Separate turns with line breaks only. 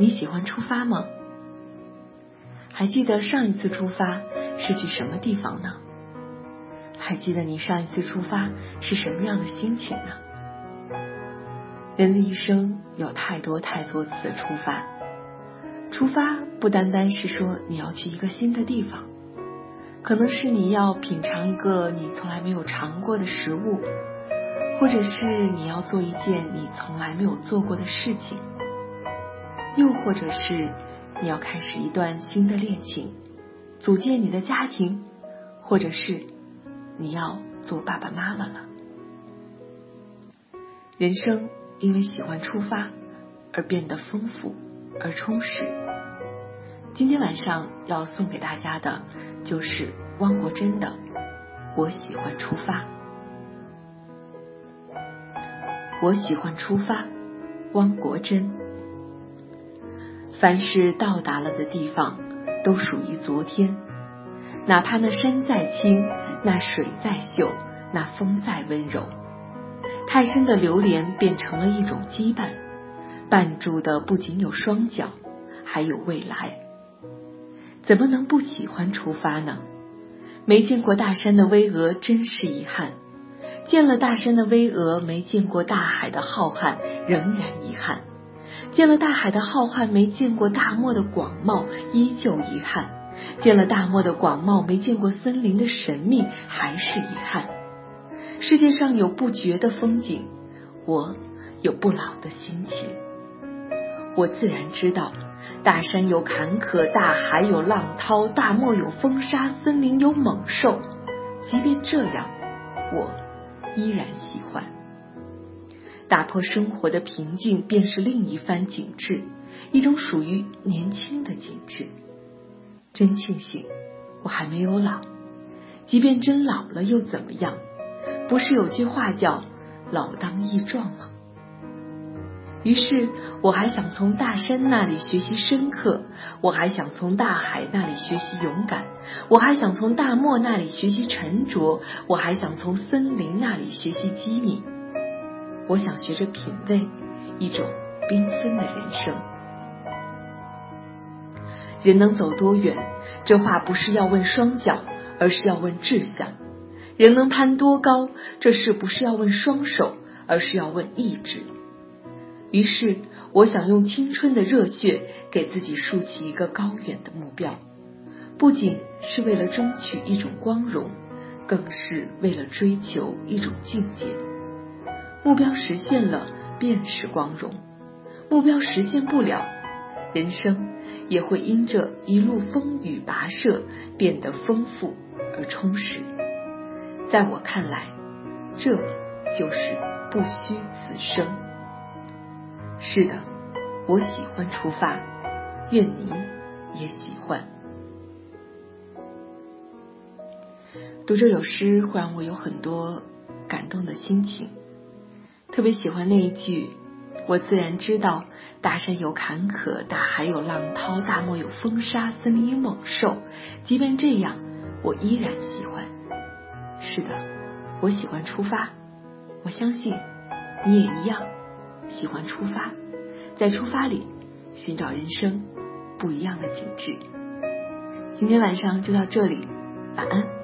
你喜欢出发吗？还记得上一次出发是去什么地方呢？还记得你上一次出发是什么样的心情呢？人的一生有太多太多次的出发，出发不单单是说你要去一个新的地方，可能是你要品尝一个你从来没有尝过的食物，或者是你要做一件你从来没有做过的事情，又或者是你要开始一段新的恋情，组建你的家庭，或者是你要做爸爸妈妈了。人生因为喜欢出发而变得丰富而充实。今天晚上要送给大家的就是汪国真的《我喜欢出发》。我喜欢出发，汪国真。凡是到达了的地方，都属于昨天。哪怕那山再青，那水再秀，那风再温柔，太深的流连变成了一种羁绊，绊住的不仅有双脚，还有未来。怎么能不喜欢出发呢？没见过大山的巍峨，真是遗憾；见了大山的巍峨，没见过大海的浩瀚，仍然遗憾；见了大海的浩瀚，没见过大漠的广袤，依旧遗憾。见了大漠的广袤，没见过森林的神秘，还是遗憾。世界上有不绝的风景，我有不老的心情。我自然知道，大山有坎坷，大海有浪涛，大漠有风沙，森林有猛兽。即便这样，我依然喜欢。打破生活的平静，便是另一番景致，一种属于年轻的景致。真庆幸，我还没有老。即便真老了又怎么样？不是有句话叫“老当益壮”吗？于是，我还想从大山那里学习深刻，我还想从大海那里学习勇敢，我还想从大漠那里学习沉着，我还想从森林那里学习机敏。我想学着品味一种缤纷的人生。人能走多远？这话不是要问双脚，而是要问志向。人能攀多高？这事不是要问双手，而是要问意志。于是，我想用青春的热血，给自己竖起一个高远的目标，不仅是为了争取一种光荣，更是为了追求一种境界。目标实现了，便是光荣；目标实现不了，人生。也会因这一路风雨跋涉变得丰富而充实。在我看来，这就是不虚此生。是的，我喜欢出发，愿你也喜欢。读者有诗会让我有很多感动的心情，特别喜欢那一句。我自然知道，大山有坎坷，大海有浪涛，大漠有风沙，森林有猛兽。即便这样，我依然喜欢。是的，我喜欢出发。我相信你也一样，喜欢出发，在出发里寻找人生不一样的景致。今天晚上就到这里，晚安。